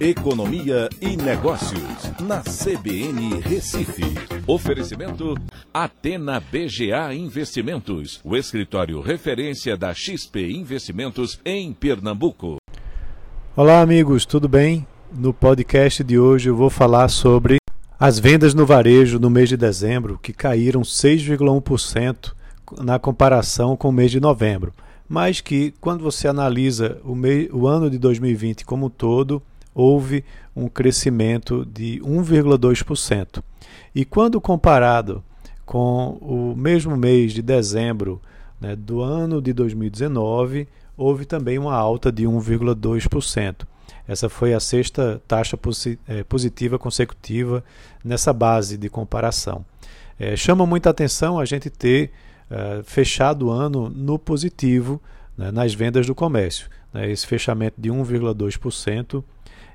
Economia e Negócios, na CBN Recife. Oferecimento Atena BGA Investimentos, o escritório referência da XP Investimentos em Pernambuco. Olá, amigos, tudo bem? No podcast de hoje eu vou falar sobre as vendas no varejo no mês de dezembro, que caíram 6,1% na comparação com o mês de novembro, mas que, quando você analisa o, mês, o ano de 2020 como um todo, houve um crescimento de 1,2%. E quando comparado com o mesmo mês de dezembro né, do ano de 2019, houve também uma alta de 1,2%. Essa foi a sexta taxa é, positiva consecutiva nessa base de comparação. É, chama muita atenção a gente ter é, fechado o ano no positivo né, nas vendas do comércio. Né, esse fechamento de 1,2%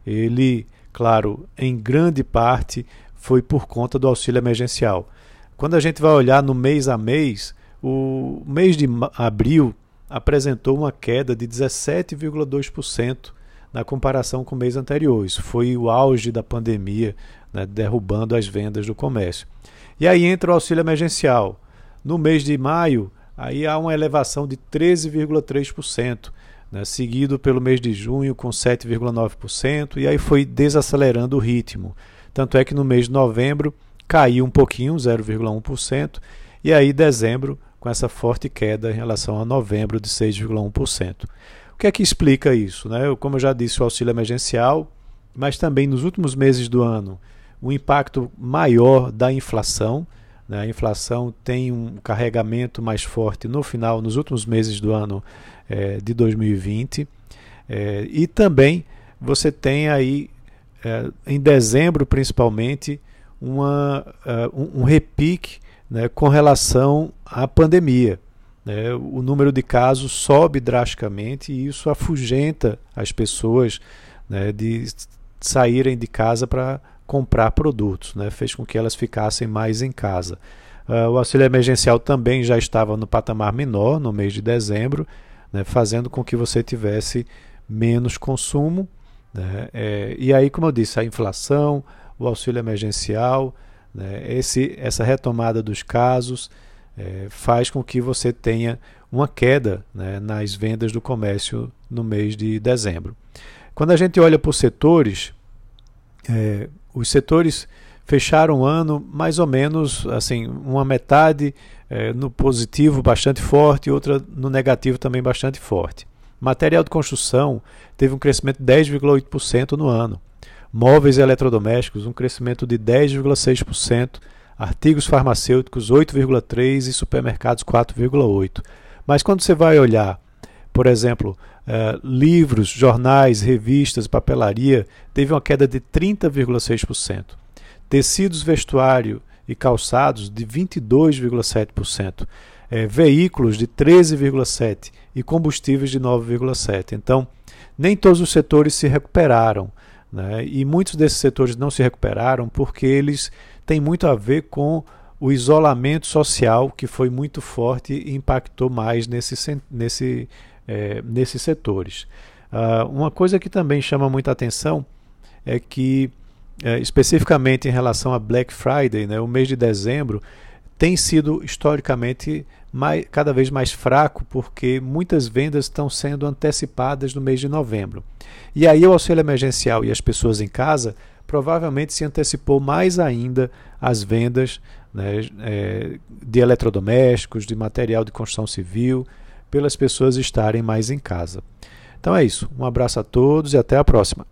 ele, claro, em grande parte foi por conta do auxílio emergencial. Quando a gente vai olhar no mês a mês, o mês de abril apresentou uma queda de 17,2% na comparação com o mês anterior. Isso foi o auge da pandemia, né, derrubando as vendas do comércio. E aí entra o auxílio emergencial. No mês de maio, aí há uma elevação de 13,3% né, seguido pelo mês de junho com 7,9%, e aí foi desacelerando o ritmo. Tanto é que no mês de novembro caiu um pouquinho, 0,1%, e aí dezembro com essa forte queda em relação a novembro de 6,1%. O que é que explica isso? Né? Como eu já disse, o auxílio emergencial, mas também nos últimos meses do ano, o impacto maior da inflação. Né? A inflação tem um carregamento mais forte no final, nos últimos meses do ano é, de 2020. É, e também você tem aí, é, em dezembro principalmente, uma, uh, um, um repique né, com relação à pandemia. Né? O número de casos sobe drasticamente e isso afugenta as pessoas né, de saírem de casa para comprar produtos, né? fez com que elas ficassem mais em casa. Uh, o auxílio emergencial também já estava no patamar menor no mês de dezembro, né? fazendo com que você tivesse menos consumo. Né? É, e aí, como eu disse, a inflação, o auxílio emergencial, né? Esse, essa retomada dos casos é, faz com que você tenha uma queda né, nas vendas do comércio no mês de dezembro. Quando a gente olha por setores, é, os setores fecharam o ano mais ou menos assim, uma metade é, no positivo bastante forte e outra no negativo também bastante forte. Material de construção teve um crescimento de 10,8% no ano. Móveis e eletrodomésticos, um crescimento de 10,6%. Artigos farmacêuticos, 8,3% e supermercados, 4,8%. Mas quando você vai olhar, por exemplo, uh, livros, jornais, revistas, papelaria, teve uma queda de 30,6%. Tecidos, vestuário e calçados de 22,7%. É, veículos de 13,7% e combustíveis de 9,7%. Então, nem todos os setores se recuperaram. Né? E muitos desses setores não se recuperaram porque eles têm muito a ver com o isolamento social que foi muito forte e impactou mais nesse, nesse, é, nesses setores. Uh, uma coisa que também chama muita atenção é que, é, especificamente em relação a Black Friday, né, o mês de dezembro tem sido historicamente mais, cada vez mais fraco, porque muitas vendas estão sendo antecipadas no mês de novembro. E aí o auxílio emergencial e as pessoas em casa provavelmente se antecipou mais ainda as vendas né, é, de eletrodomésticos, de material de construção civil, pelas pessoas estarem mais em casa. Então é isso. Um abraço a todos e até a próxima.